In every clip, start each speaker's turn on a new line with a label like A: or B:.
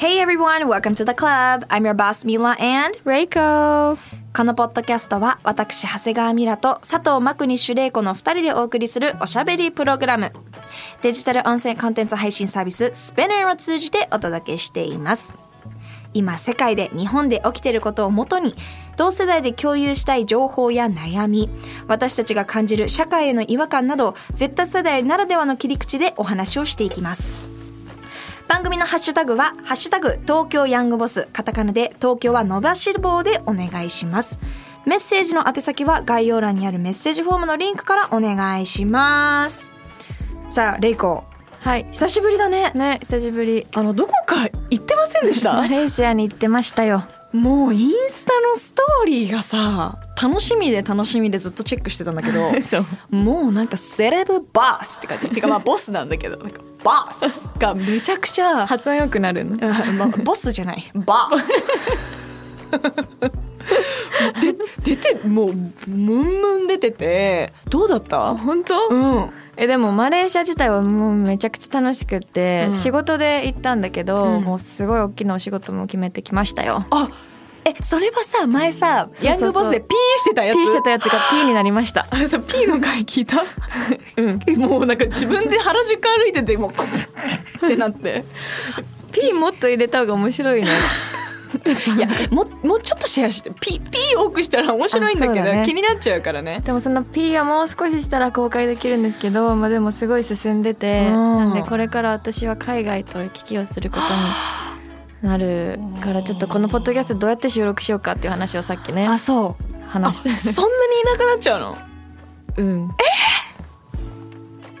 A: Hey everyone, welcome to the club. I'm your boss Mila and
B: Reiko
A: このポッドキャストは私長谷川ミラと佐藤真国主玲子の二人でお送りするおしゃべりプログラム。デジタル音声コンテンツ配信サービス Spinner を通じてお届けしています。今世界で日本で起きていることをもとに同世代で共有したい情報や悩み私たちが感じる社会への違和感など Z 世代ならではの切り口でお話をしていきます番組のハッシュタグは、ハッシュタグ、東京ヤングボス、カタカナで、東京は伸ばし棒でお願いします。メッセージの宛先は概要欄にあるメッセージフォームのリンクからお願いします。さあ、レイコ、
B: はい
A: 久しぶりだね。
B: ね久しぶり
A: あの、どこか行ってませんでした？
B: マレーシアに行ってましたよ
A: もうインスタのストーリーがさ、楽しみで楽しみでずっとチェックしてたんだけど、もうなんかセレブバースって感じ。てかまあボスなんだけど、なんかバースがめちゃくちゃ、
B: 発音良くなるの？
A: あまあ、ボスじゃない。バースで出てもうムンムン出ててどうだった？
B: 本当、
A: うん。
B: えでもマレーシア自体はもうめちゃくちゃ楽しくって、
A: うん。
B: 仕事で行ったんだけど、
A: うん。
B: もうすごい大きなお仕事も決めてきましたよ。
A: あえそれはさ前さヤングボスでピーしてたやつ
B: ？P してたやつが P になりました。
A: あれさ P の回聞いた、うん、もうなんか自分で原宿歩いててもうこうってなって。
B: P もっと入れた方が面白いね
A: いやももうちょっとシェアして P, P 多くしたら面白いんだけど
B: ね。
A: 気になっちゃうからね。
B: でもその P はもう少ししたら公開できるんですけど、まあ、でもすごい進んでて
A: うん
B: なんでこれから私は海外と行き来をすることに なるからちょっとこのポッドキャストどうやって収録しようかっていう話をさっきね
A: あそう。
B: 話して。
A: そんなにいなくなっちゃうの？
B: うん。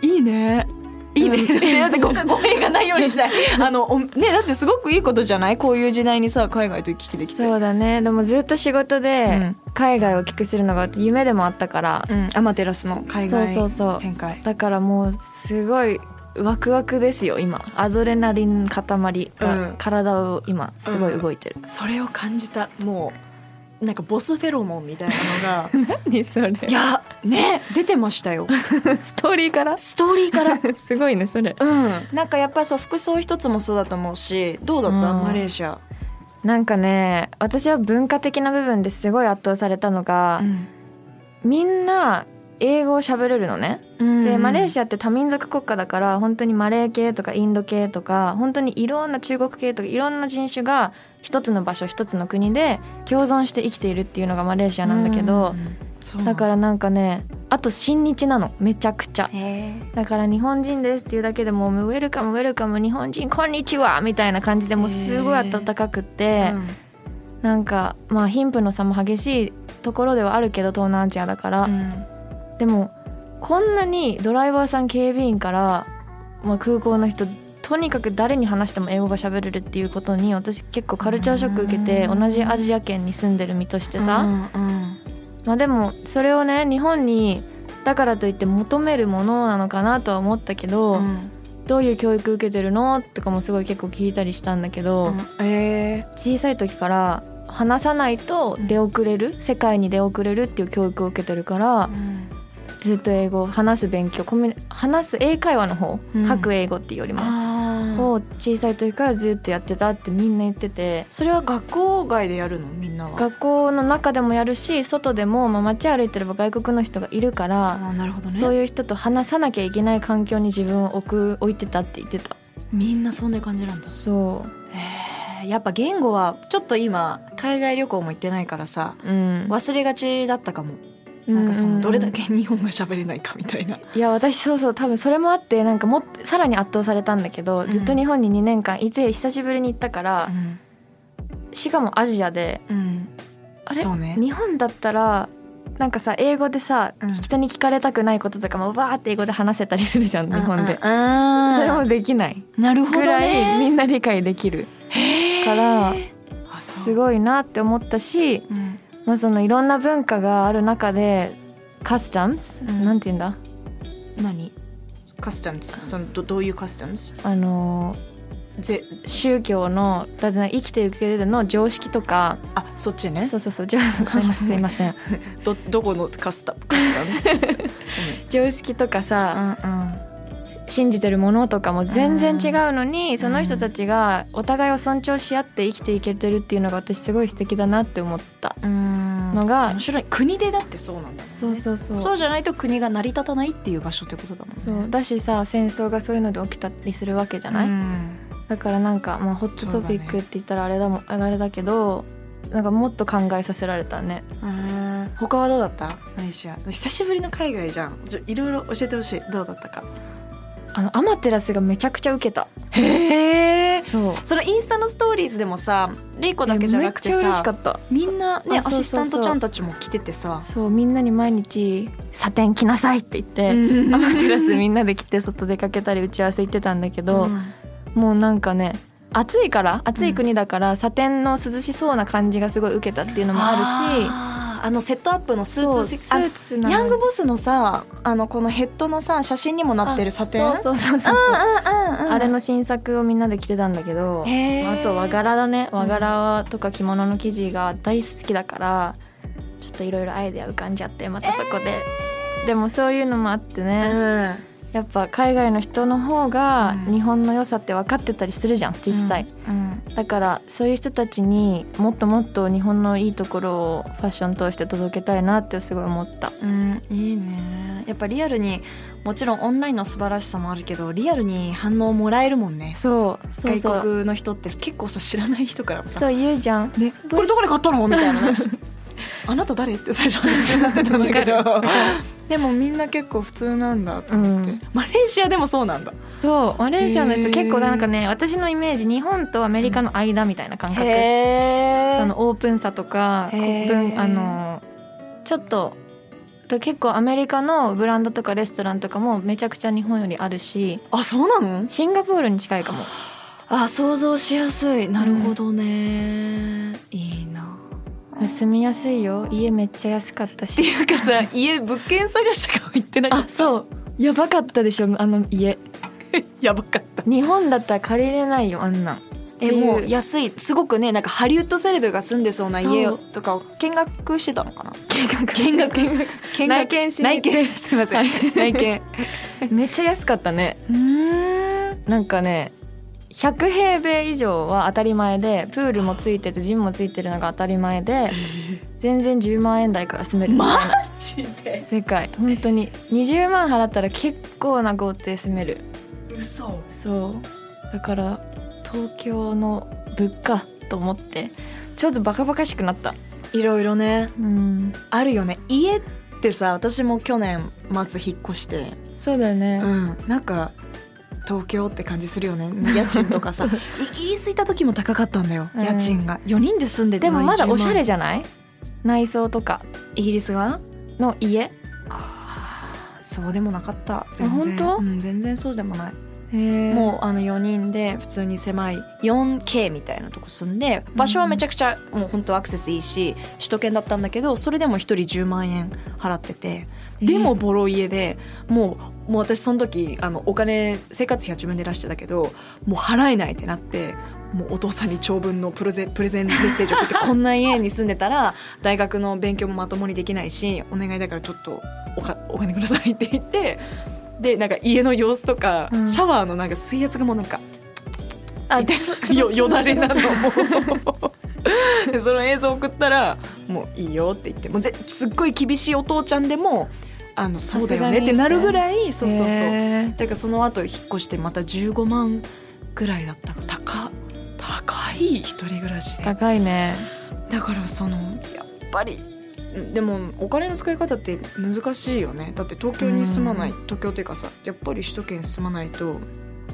A: いいね。いいね。だってご語弊がないようにしたい。あの、おね、だってすごくいいことじゃない？こういう時代にさ、海外と行き来できて。
B: そうだねでもずっと仕事
A: う
B: で
A: ん
B: 海外をお聞きするのが夢でもあったから、
A: うん。アマテラスの海外
B: そうそうそう
A: 展開。
B: だからもうすごいワクワクですよ今アドレナリン塊
A: うん
B: が体を今すごい動いてる、
A: それを感じた。もう、なんかボスフェロモンみたいなのが。
B: 何それ
A: いや、ね、出てましたよ。
B: ストーリーから？
A: ストーリーから。
B: すごいねそれ
A: うん。なんかやっぱりそう、服装一つもそうだと思うし、どうだった、
B: うん
A: マレーシア。
B: なんかね私は文化的な部分ですごい圧倒されたのが、みんな英語を喋れるのね、
A: うん
B: でマレーシ
A: ア。
B: アって多民族国家だから本当にマレー系とかインド系とか本当にいろんな中国系とかいろんな人種が一つの場所一つの国で共存して生きているっていうのがマレーシアなんだけど、だ。からなんかねあと親日なの。めちゃくちゃ。だから日本人ですっていうだけでもうウェルカムウェルカム日本人こんにちはみたいな感じでもうすごい温かくって、
A: え。
B: なんかまあ貧富の差も激しいところではあるけど東南アジアだから、
A: うん。
B: でもこんなにドライバーさん警備員から、まあ、空港の人とにかく誰に話しても英語が喋れるっていうことに私結構カルチャーショック受けて
A: うん。
B: 同じアジア圏に住んでる身としてさ、
A: うんうん
B: まあでもそれをね日本にだからといって求めるものなのかなとは思ったけど、
A: うん。
B: どういう教育受けてるのとかもすごい結構聞いたりしたんだけど、
A: え
B: 小さい時から話さないと出遅れる、世界に出遅れるっていう教育を受けてるから、ずっと英語話す勉強コミ話す英会話の方、
A: うん。
B: 書く英語っていうよりも、を小さい時からずっとやってたってみんな言ってて
A: それは学校外でやるの？みんなは。
B: 学校の中でもやるし外でも、まあ、街歩いてれば外国の人がいるから、
A: なるほどね。
B: そういう人と話さなきゃいけない環境に自分を置く置いてたって言ってた。
A: みんなそんな感じなんだ。
B: そ
A: へえやっぱ言語はちょっと今海外旅行も行ってないからさ
B: ううん。
A: 忘れがちだったかもなんかそのどれだけ日本が喋れないかみたいな、
B: いや私そうそう多分それもあってなんかもさらに圧倒されたんだけど、ずっと日本に2年間いて久しぶりに行ったから、しかもアジアで
A: うん。
B: あれ、
A: ね。
B: 日本だったらなんかさ英語でさ、
A: うん。
B: 人に聞かれたくないこととかもバーって英語で話せたりするじゃん日本で、
A: あ
B: それもできない。
A: なるほど
B: ぐらいみ
A: ね
B: んな理解できるからすごいなって思ったし、
A: うん
B: まあ、そのいろんな文化がある中でカスタムス、
A: うん。
B: なんて言うんだ？
A: 何？カスタムズそのどどういうカスタムズ
B: あの
A: ぜ
B: 宗教のだって生きていく上での常識とか。
A: あそっちね。
B: そうそうそう。じゃあ すいません。
A: どどこのカスタカスタムズ
B: 常識とかさ、
A: うんうん
B: 信じてるものとかも全然違うのに、その人たちがお互いを尊重し合って生きていけてるっていうのが私すごい素敵だなって思った。
A: うん。
B: のが、
A: 面白い。国でだってそうなんだよね。
B: そうそうそう。
A: そうじゃないと国が成り立たないっていう場所ってことだもんね。
B: そう。だしさ戦争がそういうので起きたりするわけじゃない、
A: うん。
B: だからなんか、まあ、ホットトピックって言ったらあれだもんあれだけどなんかもっと考えさせられたね。
A: うん他はどうだった？マレーシア。久しぶりの海外じゃん。いろいろ教えてほしい。どうだったか
B: あのアマテラスがめちゃくちゃ受けた。
A: へえ
B: そう。
A: そのインスタのストーリーズでもさレイコだけじゃなくて
B: めっちゃ嬉しか
A: さ
B: った。
A: みんなねアシスタントちゃんたちも来ててさ。
B: そうみんなに毎日「サテン着なさい」って言って、
A: うん。
B: アマテラスみんなで来て外出かけたり打ち合わせ行ってたんだけど、もうなんかね暑いから暑い国だから、サテンの涼しそうな感じがすごい受けたっていうのもあるし
A: あのセットアップのスーツ
B: スーツ
A: ヤングボスのさあのこのヘッドのさ写真にもなってるサテン。
B: あそうそうそうそう。
A: うんうんうん
B: あれの新作をみんなで着てたんだけど、あと和柄だね。和柄とか着物の生地が大好きだからちょっといろいろアイデア浮かんじゃってまたそこで、でもそういうのもあってね、
A: うん
B: やっぱ海外の人の方が
A: うん。
B: 日本の良さって分かってたりするじゃん実際、
A: うん。
B: だからそういう人たちにもっともっと日本のいいところをファッション通して届けたいなってすごい思った。
A: うん、いいね。やっぱリアルにもちろんオンラインの素晴らしさもあるけどリアルに反応もらえるもんね。
B: そう。
A: 外国の人って結構さ知らない人からもさ
B: そう言うじゃん。
A: ね、これどこで買ったの？みたいなね。あなた誰？って最初話になってたんだけどでもみんな結構普通なんだと思って、
B: うん。
A: マレーシアでもそうなんだ。
B: そうマレーシアの人結構なんかね私のイメージ日本とアメリカの間みたいな感覚、
A: へ
B: そのオープンさとかあのちょっとと結構アメリカのブランドとかレストランとかもめちゃくちゃ日本よりあるし
A: あそうなの？
B: シンガポールに近いかも。
A: あ想像しやすい。なるほどね、いいな
B: 住みやすいよ。家めっちゃ安かった
A: って
B: し
A: いうかさ家物件探しとかも行ってなかっ
B: あそう。やばかったでしょ。あの家。
A: た やばかった。
B: 日本だったら借りれないよあんなん。
A: えもう
B: や
A: 安い。すごくねなんかハリウッドセレブが住んでそうな家
B: そう。
A: とかを見学してたのかな？
B: 見学。
A: 見学。見学。見学
B: 内見しに。
A: 内見。すいません、
B: はい。
A: 内見。
B: めっちゃ安かったね。
A: うん。
B: なんかね100平米以上は当たり前でプールもついててジムもついてるのが当たり前で全然10万円台から住める。
A: マジで？
B: 世界。本当に。20万払ったら結構な豪邸住める。
A: 嘘。
B: そう。だから東京の物価と思ってちょっとバカバカしくなった。
A: いろいろね。
B: うん。
A: あるよね。家ってさ私も去年末引っ越して。
B: そうだよね、
A: うん。なんか東京って感じするよね。家賃とかさ。イギリス行った時も高かったんだよ、
B: うん。
A: 家賃が。4人で住んでて
B: でもまだおしゃれ
A: じ
B: じゃない？内装とか。
A: イギリスが
B: の家？
A: そうでもなかった。全然。
B: あ本当？
A: うん、全然そうでもない。
B: も
A: もうあの4人で普通に狭い 4K みたいなとこ住んで場所はめちゃくちゃもう本当アクセスいいし首都圏だったんだけどそれでも1人10万円払ってて。でもボロ家でもうもう私その時あのお金生活費は自分で出してたけどもう払えないってなってもうお父さんに長文のプレゼンプレゼンメッセージを送ってこんな家に住んでたら大学の勉強もまともにできないしお願いだからちょっとおかお金くださいって言ってでなんか家の様子とか、
B: うん。
A: シャワーのなんか水圧がもうなんか
B: あ
A: よよだれなの。もその映像送ったら「もういいよ」って言ってもうぜすっごい厳しいお父ちゃんでも「あのそうだよね」ってなるぐらいそうそうそう。
B: へー。
A: だからその後引っ越してまた15万ぐらいだった。高高い一人暮らしで。
B: 高いね。
A: だからそのやっぱりでもお金の使い方って難しいよね。だって東京に住まない、
B: うん。
A: 東京っていうかさやっぱり首都圏に住まないと、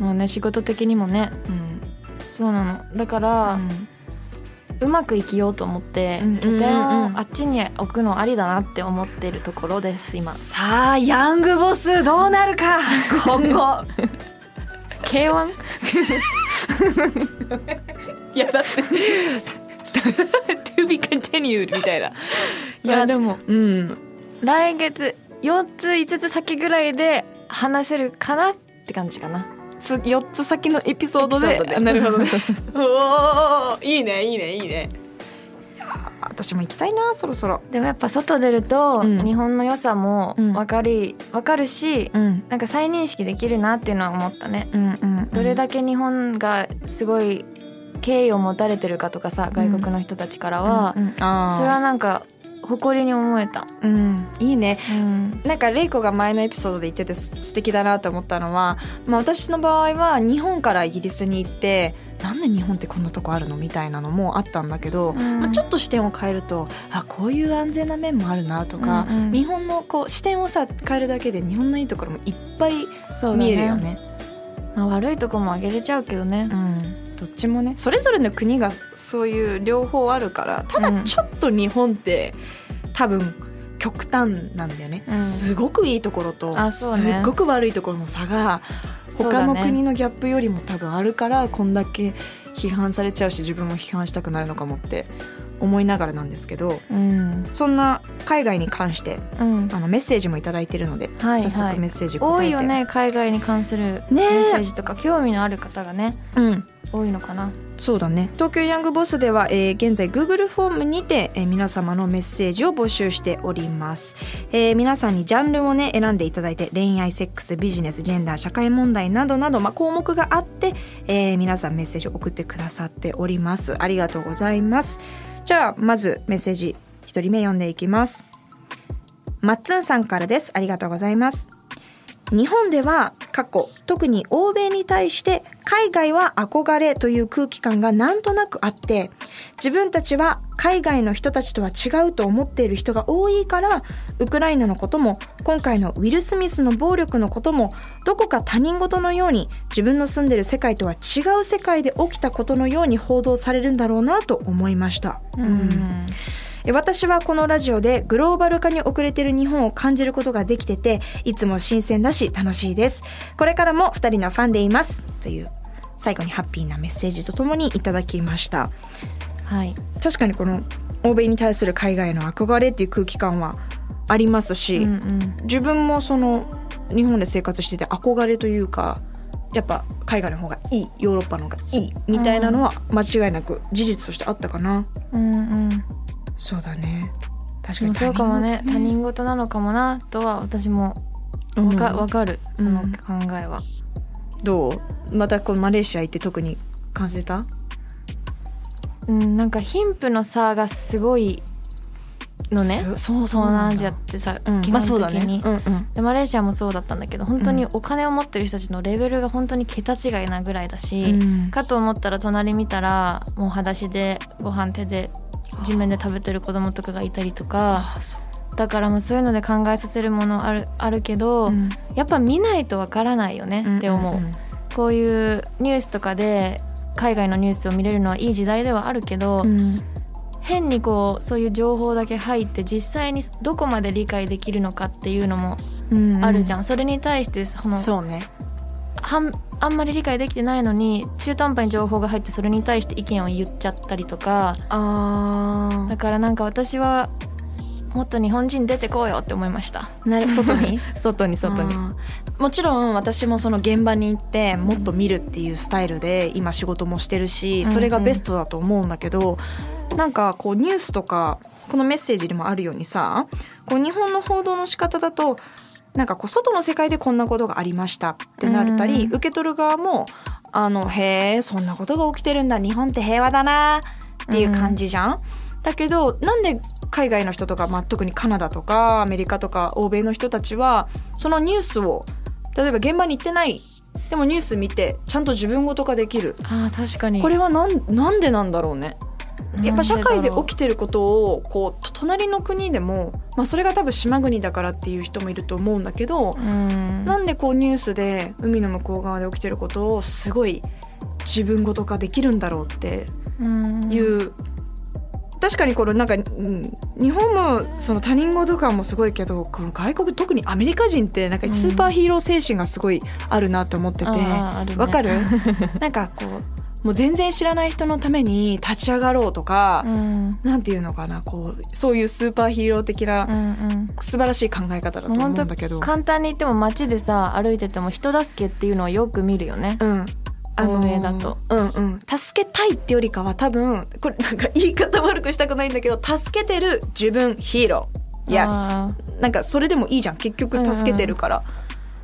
B: もうね仕事的にもね。
A: うん。
B: そうなの。だから、うまく生きようと思って
A: うん
B: 拠点をあっちに置くのありだなって思ってるところです今。
A: さあヤングボスどうなるか今後。
B: K1
A: いやだって to be continued みたいな。い
B: いやでも
A: うん。
B: 来月4つ5つ先ぐらいで話せるかなって感じかな
A: つ4つ先のエピソードで。なるほどね。おーいいね、いいね、いいね。いやー私も行きたいな、そろそろ。
B: でもやっぱ外出ると
A: うん
B: 日本の良さも
A: うん
B: 分かり分かるし
A: うん。
B: なんか再認識できるなっていうのは思ったね
A: うんうん、
B: どれだけ日本がすごい敬意を持たれてるかとかさ外国の人たちからは
A: うんうん
B: それはなんか誇りに思えた、
A: うん、いいね。
B: うん、
A: なんかレイコが前のエピソードで言っててす素敵だなと思ったのは、まあ、私の場合は日本からイギリスに行ってなんで日本ってこんなとこあるのみたいなのもあったんだけど、
B: ん。
A: まあ、ちょっと視点を変えるとあこういう安全な面もあるなとか、
B: うん。うん
A: 日本のこう視点をさ変えるだけで日本のいいところもいっぱい
B: そうだ
A: 見えるよね。
B: まあ、悪いとこもあげれちゃうけどね。
A: うん、どっちもねそれぞれの国がそういう両方あるからただ
B: うん。
A: ちょっと日本って多分極端なんだよね、
B: うん。
A: すごくいいところと、
B: ね。
A: すっごく悪いところの差が他の国のギャップよりも多分あるからこんだけ批判されちゃうし自分も批判したくなるのかもって思いながらなんですけど
B: うん、
A: そんな海外に関して
B: うん、
A: あのメッセージも頂いただいてるので、
B: はいはい。
A: 早速メッセージ答えて。
B: 多いよね海外に関するメッセージとか興味のある方がね
A: うん。
B: 多いのかな。
A: そうだね。東京ヤングボスでは、えー現在 Google フォームにて、えー皆様のメッセージを募集しております、えー皆さんにジャンルをね選んでいただいて恋愛セックスビジネスジェンダー社会問題などなど、まあ、項目があって、えー皆さんメッセージを送ってくださっております。ありがとうございますじゃあまずメッセージ一人目読んでいきます。マッツンさんからです。ありがとうございます。日本では過去特に欧米に対して海外は憧れという空気感がなんとなくあって自分たちは海外の人たちとは違うと思っている人が多いからウクライナのことも今回のウィル・スミスの暴力のこともどこか他人事のように自分の住んでる世界とは違う世界で起きたことのように報道されるんだろうなと思いました。
B: うん。
A: え私はこのラジオでグローバル化に遅れている日本を感じることができてていつも新鮮だし楽しいです。これからも2人のファンでいます。という最後にハッピーなメッセージとともにいただきました
B: はい。
A: 確かにこの欧米に対する海外の憧れっていう空気感はありますし、
B: うんうん。
A: 自分もその日本で生活してて憧れというかやっぱ海外の方がいいヨーロッパの方がいいみたいなのは間違いなく事実としてあったかな、
B: うんうん。
A: そうだね。確かに
B: そうかもね
A: 他人事
B: なのかもなとは私も
A: うん。
B: わか,、わかる。その
A: うん
B: 考えは、
A: どう？またこのマレーシア行って特に感じた？
B: うん、なんか貧富の差がすごいのね。
A: そそう
B: 東南アジアってさ、
A: うん
B: 基本的に、
A: ねうんうん。
B: でマレーシアもそうだったんだけど本当にお金を持ってる人たちのレベルが本当に桁違いなぐらいだし、
A: うん。
B: かと思ったら隣見たらもう裸足でご飯手で地面で食べてる子供とかがいたりとか。だからもうそういうので考えさせるものあるあるけど、
A: うん。
B: やっぱ見ないとわからないよねって思う,、
A: んんん。
B: こういうニュースとかで海外のニュースを見れるのはいい時代ではあるけど、
A: うん。
B: 変にこうそういう情報だけ入って実際にどこまで理解できるのかっていうのも
A: うん
B: あるじゃん、それに対してその
A: そうね。
B: はんあんまり理解できてないのに中途半端に情報が入ってそれに対して意見を言っちゃったりとか
A: あ
B: だからなんか私はもっと日本人出てこうよって思いました。
A: あなる 外に？
B: 外に外に
A: もちろん私もその現場に行ってもっと見るっていうスタイルで今仕事もしてるしそれがベストだと思うんだけど、なんかこうニュースとかこのメッセージにもあるようにさこう日本の報道の仕方だとなんかこう外の世界でこんなことがありましたってなるたり、
B: うん。
A: 受け取る側もあのへえそんなことが起きてるんだ日本って平和だなっていう感じじゃん。だけどなんで海外の人とか、まあ、特にカナダとかアメリカとか欧米の人たちはそのニュースを例えば現場に行ってない。でもニュース見てちゃんと自分ごと化できる。
B: あー確かに。
A: これはなんなんでなんだろうね。やっぱ社会で起き
B: て
A: てることをこうと隣の国でも、まあ、それが多分島国だからっていう人もいると思うんだけど、
B: うん。
A: なんでこうニュースで海の向こう側で起きてることをすごい自分ごと化できるんだろうって
B: うん。
A: いう、確かにこのなんか、うん日本もその他人事感もすごいけどこの外国特にアメリカ人ってなんかスーパーヒーロー精神がすごいあるなと思ってて
B: あーあるね
A: わ、かる？なんかこうもう全然知らない人のために立ち上がろうとか、
B: うん
A: なんていうのかなこうそういうスーパーヒーロー的
B: うん
A: な
B: うん
A: 素晴らしい考え方だと思うんだけど。
B: 簡単に言っても街でさ歩いてても人助けっていうのはよく見るよね。
A: うん。
B: 欧米だと
A: うんうん。助けたいってよりかは多分、これなんか言い方悪くしたくないんだけど、助けてる自分ヒーロー。なんかそれでもいいじゃん。結局助けてるから。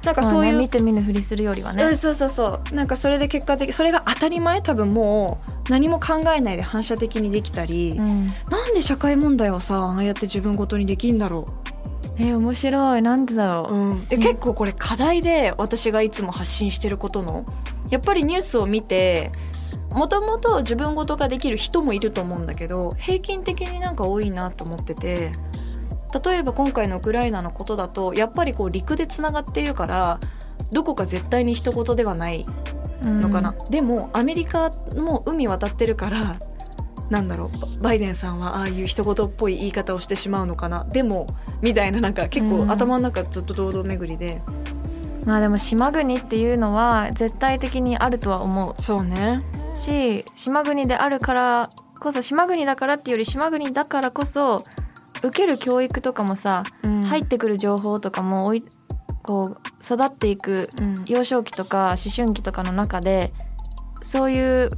A: なんかそういう、
B: まあね見て見ぬふりするよりはね。
A: うん、そうそうそうなんかそれで結果的それが当たり前多分もう何も考えないで反射的にできたり、
B: うん
A: なんで社会問題をさああやって自分ごとにできんだろ
B: え面白いなんでだろ
A: う、
B: う。
A: うん、で結構これ課題で私がいつも発信してることのやっぱりニュースを見てもともと自分ごとができる人もいると思うんだけど平均的になんか多いなと思ってて例えば今回のウクライナのことだとやっぱりこう陸でつながっているからどこか絶対に一言ではないのかな、でもアメリカも海渡ってるからなんだろうババイデンさんはああいう一言っぽい言い方をしてしまうのかな。でもみたいななんか結構
B: うん。
A: 頭の中ずっと堂々巡りで、
B: まあでも島国っていうのは絶対的にあるとは思
A: そうね。
B: うし島国であるからこそ島国だからっていうより島国だからこそ受ける教育とかもさ、入ってくる情報とかもおいこう育っていく
A: うん。
B: 幼少期とか思春期とかの中でそういう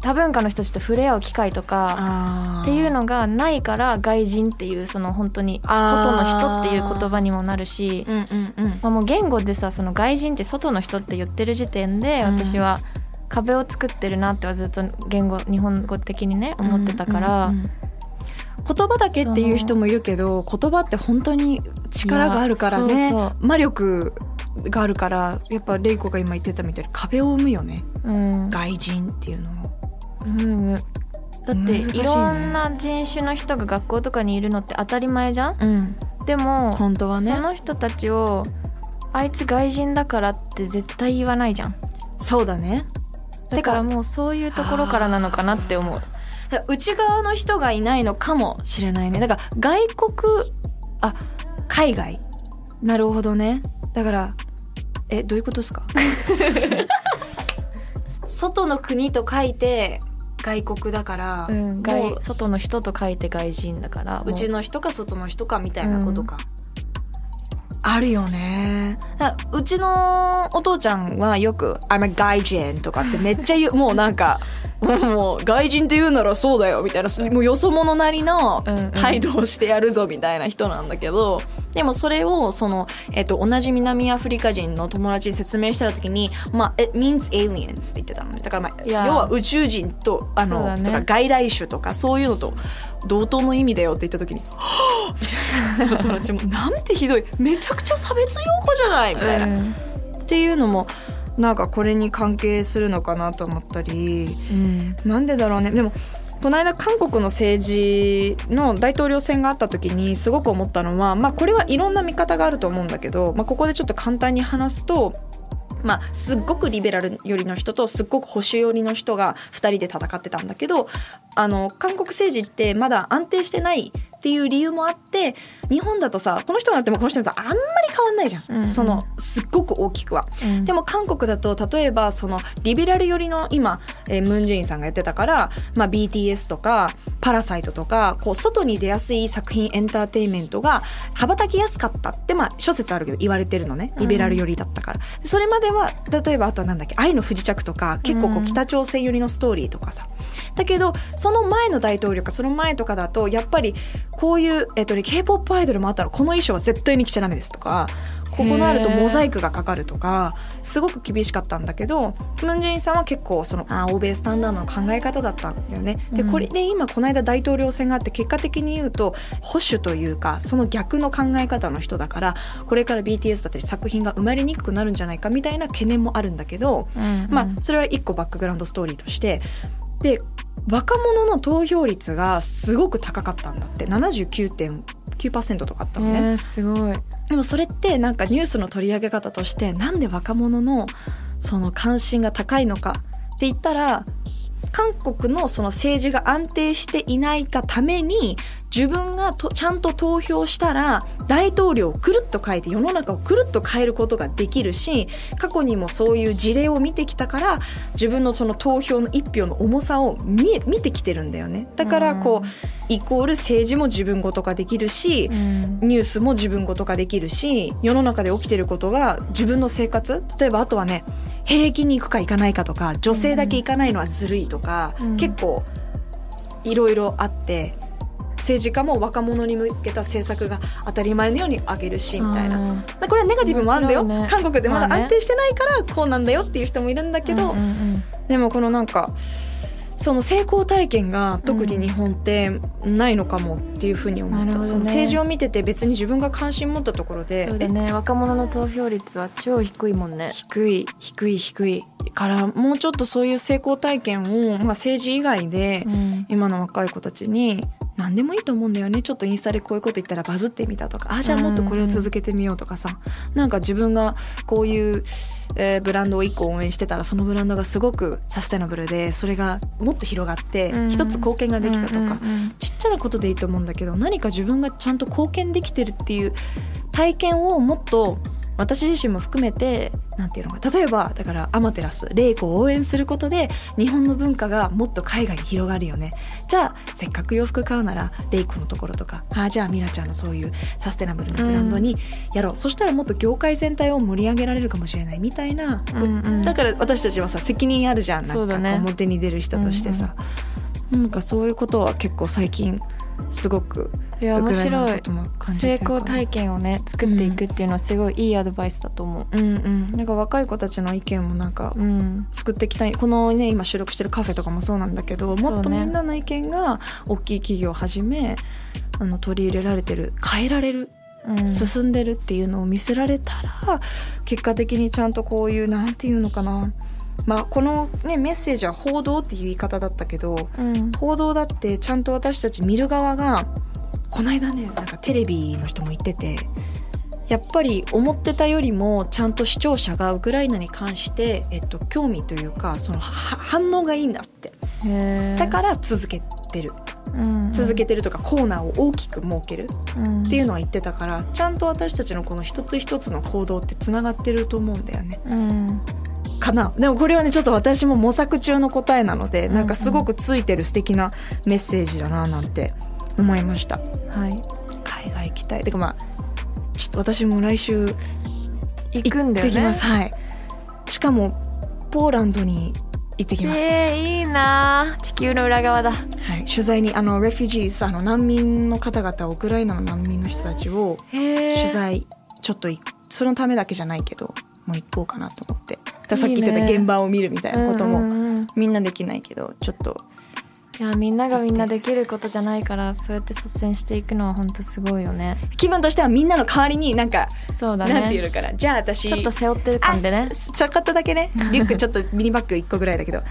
B: 多文化の人たちと触れ合う機会とかっていうのがないから外人っていうその本当に外の人っていう言葉にもなるし、
A: うんうんうん。
B: まあ、もう言語でさその外人って外の人って言ってる時点で
A: うん。
B: 私は壁を作ってるなってはずっと言語日本語的にね思ってたから、
A: うんうんうん言葉だけっていう人もいるけど言葉って本当に力があるからね。魔力があるからやっぱレイコが今言ってたみたいに壁を生むよね。
B: うん。
A: 外人っていうのも
B: うんだって
A: い
B: ろんな人種の人が学校とかにいるのって当たり前じゃん？
A: うん。
B: でも
A: 本当はね。
B: その人たちをあいつ外人だからって絶対言わないじゃん。
A: そうだね。
B: だからもうそういうところからなのかなって思う。
A: 内側の人がいないのかもしれないね。だから外国あ海外。なるほどね。だからえどういうことですか？外の国と書いて外国だから、
B: うん、
A: も
B: 外
A: う
B: 外の人と書いて外人だからも
A: う。ちの人か外の人かみたいなことか、あるよね。だうちのお父ちゃんはよく「I'm a 外人」とかってめっちゃ言うもうなんかもう外人って言うならそうだよみたいなもうよそ者なりの
B: うんうん。
A: 態度をしてやるぞみたいな人なんだけど、でもそれをその、えっと、同じ南アフリカ人の友達に説明した時に「まあ、it means aliens」って言ってたのね。だから、まあ、要は宇宙人とあの、
B: ね。
A: とか外来種とかそういうのと同等の意味だよって言った時に「はぁみたいなその友達も「なんてひどい。めちゃくちゃ差別用語じゃない」みたいな、
B: うん。
A: っていうのもなんかこれに関係するのかなと思ったり
B: うん
A: なんでだろうねでもこの間韓国の政治の大統領選があった時にすごく思ったのは、まあ、これはいろんな見方があると思うんだけど、まあ、ここでちょっと簡単に話すと。まあ、すっごくリベラル寄りの人とすっごく保守寄りの人が2人で戦ってたんだけどあの韓国政治ってまだ安定してないっていう理由もあって日本だとさこの人になってもこの人になってもあんまり変わんないじゃん、
B: うんうん。
A: そのすっごく大きくは。
B: うん。
A: でも韓国だと例えばそのリベラル寄りの今、えームン・ジェインさんがやってたから、まあ、BTS とか「パラサイト」とかこう外に出やすい作品エンターテインメントが羽ばたきやすかったって、まあ、諸説あるけど言われてるのね。リベラル寄りだったから、でそれまでは例えばあとはなんだっけ「愛の不時着」とか結構こ
B: う
A: うん。北朝鮮寄りのストーリーとかさ。だけどその前の大統領かその前とかだとやっぱりこういう、えっとね、k p o p アイドルもあったらこの衣装は絶対に着ちゃダメですとかここのあるとモザイクがかかるとかすごく厳しかったんだけどムン・ジェインさんは結構そのあー欧米スタンダードの考え方だったんだよね。で
B: うん。
A: これで今この間大統領選があって結果的に言うと保守というかその逆の考え方の人だからこれから BTS だったり作品が生まれにくくなるんじゃないかみたいな懸念もあるんだけど、
B: うん
A: まあそれは一個バックグラウンドストーリーとしてで若者の投票率がすごく高かったんだって。79.9%とかあったのね。
B: えー、すごい
A: でもそれってなんかニュースの取り上げ方としてなんで若者のその関心が高いのかって言ったら韓国のその政治が安定していないがために自分がとちゃんと投票したら大統領をくるっと変えて世の中をくるっと変えることができるし過去にもそういう事例を見てきたから自分のその投票の一票の重さを見え見てきてるんだよね。だからこう、イコール政治も自分ごと化できるし、ニュースも自分ごと化できるし世の中で起きてることが自分の生活。例えばあとはね兵役に行くか行かないかとか女性だけ行かないのはずるいとか、
B: うん。
A: 結構いろいろあって政治家も若者に向けた政策が当たり前のように上げるしみたいな。
B: な
A: これはネガティブもあるんだよ、
B: ね。
A: 韓国でまだ安定してないからこうなんだよっていう人もいるんだけど、
B: うんうんうん。
A: でもこのなんかその成功体験が特に日本ってないのかもっていうふうに思った、
B: なるほどね。
A: その政治を見てて別に自分が関心持ったところで。
B: そうだね。若者の投票率は超低いもんね。
A: 低い低い低い。からもうちょっとそういう成功体験を、まあ、政治以外で
B: うん。
A: 今の若い子たちに何でもいいと思うんだよね。ちょっとインスタでこういうこと言ったらバズってみたとか。あじゃあもっとこれを続けてみようとかさ、なんか自分がこういう、えーブランドを1個応援してたらそのブランドがすごくサステナブルでそれがもっと広がって
B: うん。
A: 一つ貢献ができたとか、ちっちゃなことでいいと思うんだけど何か自分がちゃんと貢献できてるっていう体験をもっと私自身も含めてなんていうのか例えばだからアマテラスレイコを応援することで日本の文化がもっと海外に広がるよね。じゃあせっかく洋服買うならレイコのところとかああじゃあミラちゃんのそういうサステナブルなブランドにやろう、そしたらもっと業界全体を盛り上げられるかもしれないみたいな、
B: うんうん。
A: だから私たちはさ責任あるじゃん。なんか表に出る人としてさ、なんかそういうことは結構最近すごく
B: いや面白い。成功体験をね作っていくっていうのはすごいいいアドバイスだと思
A: う。んうん。なんか若い子たちの意見もなんか
B: ううん。
A: 作っていきたい。このね今収録してるカフェとかもそうなんだけど、
B: ね。
A: もっとみんなの意見が大きい企業をはじめあの取り入れられてる変えられる
B: うん。
A: 進んでるっていうのを見せられたら結果的にちゃんとこういうなんていうのかなまあこのねメッセージは報道っていう言い方だったけど
B: うん。
A: 報道だってちゃんと私たち見る側がこの間ねなんかテレビの人も言っててやっぱり思ってたよりもちゃんと視聴者がウクライナに関して、えっと、興味というかそのは反応がいいんだって。だから続けてる。
B: うん
A: 続けてるとかコーナーを大きく設ける
B: うん
A: っていうのは言ってたからちゃんと私たちのこの一つ一つの行動ってつながってると思うんだよね。
B: うん
A: かな。でもこれはねちょっと私も模索中の答えなので
B: うん
A: なんかすごくついてる素敵なメッセージだななんて思いました。
B: はい。
A: 海外行きたい。てかまあちょっと私も来週
B: 行くんだよね。
A: きます、はい。しかもポーランドに行ってきます、
B: えー、いいな。地球の裏側だ。
A: はい、取材にあのレフュジーズあの難民の方々ウクライナの難民の人たちを取材ちょっといそのためだけじゃないけどもう行こうかなと思ってさっき言ってた現場を見るみたいなこともみんなできないけどちょっと。
B: いやみんながみんなできることじゃないからそうやって率先していくのは本当すごいよね。
A: 気分としてはみんなの代わりになんか、
B: そうだね。
A: なんていうのかなじゃあ私
B: ちょっと背負ってる感でね。
A: ちょこっとだけね。リュックちょっとミニバッグ1個ぐらいだけど。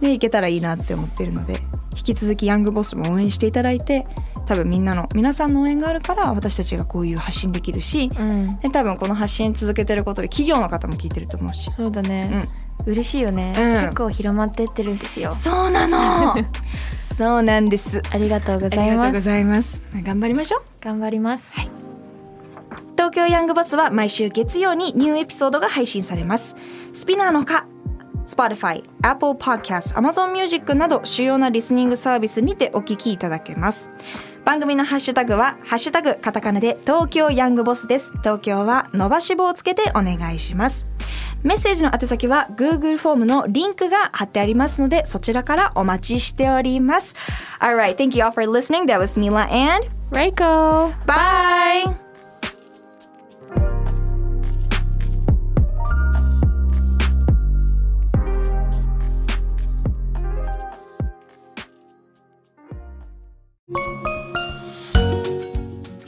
A: で行けたらいいなって思ってるので引き続きヤングボスも応援していただいて多分みんなの皆さんの応援があるから私たちがこういう発信できるし
B: うん。
A: で多分この発信続けてることで企業の方も聞いてると思うし。
B: そうだね、嬉しいよね、
A: うん。
B: 結構広まってってるんですよ。
A: そうなの。そうなんです。
B: ありがとうご
A: あ
B: ざいます。
A: りがとうございます。頑張りましょう。
B: 頑張ります、
A: 東京ヤングバスは毎週月曜にニューエピソードが配信されます。スピナーのほか、Spotify、Apple Podcast、Amazon Music など主要なリスニングサービスにてお聞きいただけます。番組のハッシュタグは、ハッシュタグカタカナで東京ヤングボスです。東京は伸ばし棒をつけてお願いします。メッセージの宛先は Google フォームのリンクが貼ってありますので、そちらからお待ちしております。Alright, thank you all for listening. That was Mila and
B: レイコ
A: bye!